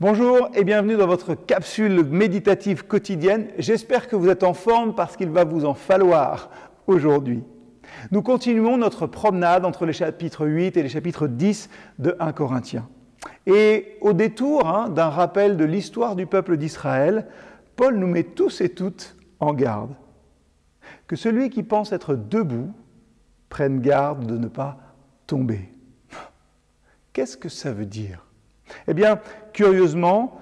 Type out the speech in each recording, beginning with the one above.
Bonjour et bienvenue dans votre capsule méditative quotidienne. J'espère que vous êtes en forme parce qu'il va vous en falloir aujourd'hui. Nous continuons notre promenade entre les chapitres 8 et les chapitres 10 de 1 Corinthiens. Et au détour hein, d'un rappel de l'histoire du peuple d'Israël, Paul nous met tous et toutes en garde. Que celui qui pense être debout prenne garde de ne pas tomber. Qu'est-ce que ça veut dire? Eh bien, curieusement,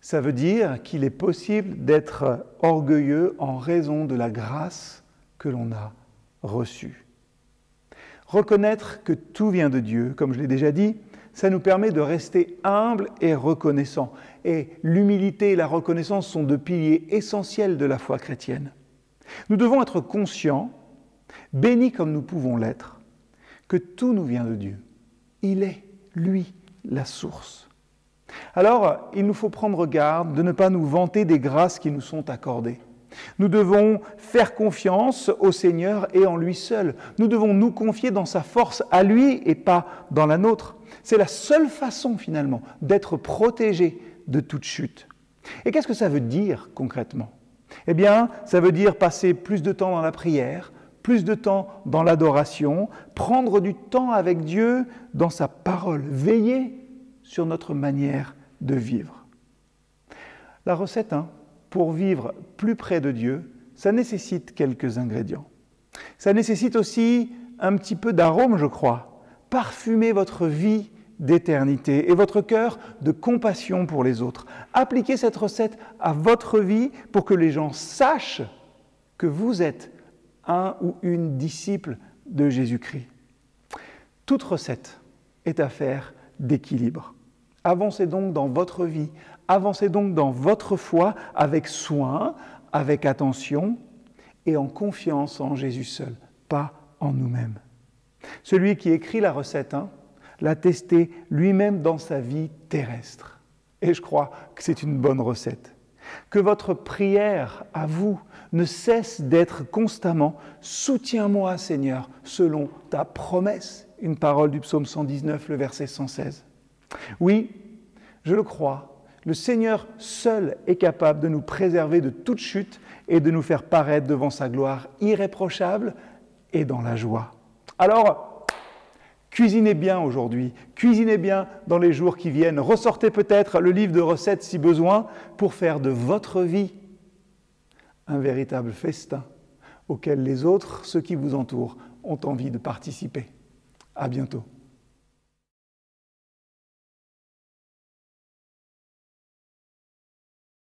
ça veut dire qu'il est possible d'être orgueilleux en raison de la grâce que l'on a reçue. Reconnaître que tout vient de Dieu, comme je l'ai déjà dit, ça nous permet de rester humble et reconnaissant. Et l'humilité et la reconnaissance sont deux piliers essentiels de la foi chrétienne. Nous devons être conscients, bénis comme nous pouvons l'être, que tout nous vient de Dieu. Il est, lui, la source. Alors, il nous faut prendre garde de ne pas nous vanter des grâces qui nous sont accordées. Nous devons faire confiance au Seigneur et en lui seul. Nous devons nous confier dans sa force à lui et pas dans la nôtre. C'est la seule façon finalement d'être protégé de toute chute. Et qu'est-ce que ça veut dire concrètement? Eh bien, ça veut dire passer plus de temps dans la prière, plus de temps dans l'adoration, prendre du temps avec Dieu dans sa parole, veiller sur notre manière de vivre. La recette, hein, pour vivre plus près de Dieu, ça nécessite quelques ingrédients. Ça nécessite aussi un petit peu d'arôme, je crois. Parfumer votre vie d'éternité et votre cœur de compassion pour les autres. Appliquez cette recette à votre vie pour que les gens sachent que vous êtes un ou une disciple de Jésus-Christ. Toute recette est affaire d'équilibre. Avancez donc dans votre vie, avancez donc dans votre foi avec soin, avec attention et en confiance en Jésus seul, pas en nous-mêmes. Celui qui écrit la recette hein, l'a testé lui-même dans sa vie terrestre. Et je crois que c'est une bonne recette. Que votre prière à vous ne cesse d'être constamment Soutiens-moi, Seigneur, selon ta promesse. Une parole du psaume 119, le verset 116. Oui, je le crois, le Seigneur seul est capable de nous préserver de toute chute et de nous faire paraître devant sa gloire irréprochable et dans la joie. Alors, cuisinez bien aujourd'hui, cuisinez bien dans les jours qui viennent, ressortez peut-être le livre de recettes si besoin pour faire de votre vie un véritable festin auquel les autres, ceux qui vous entourent, ont envie de participer. À bientôt.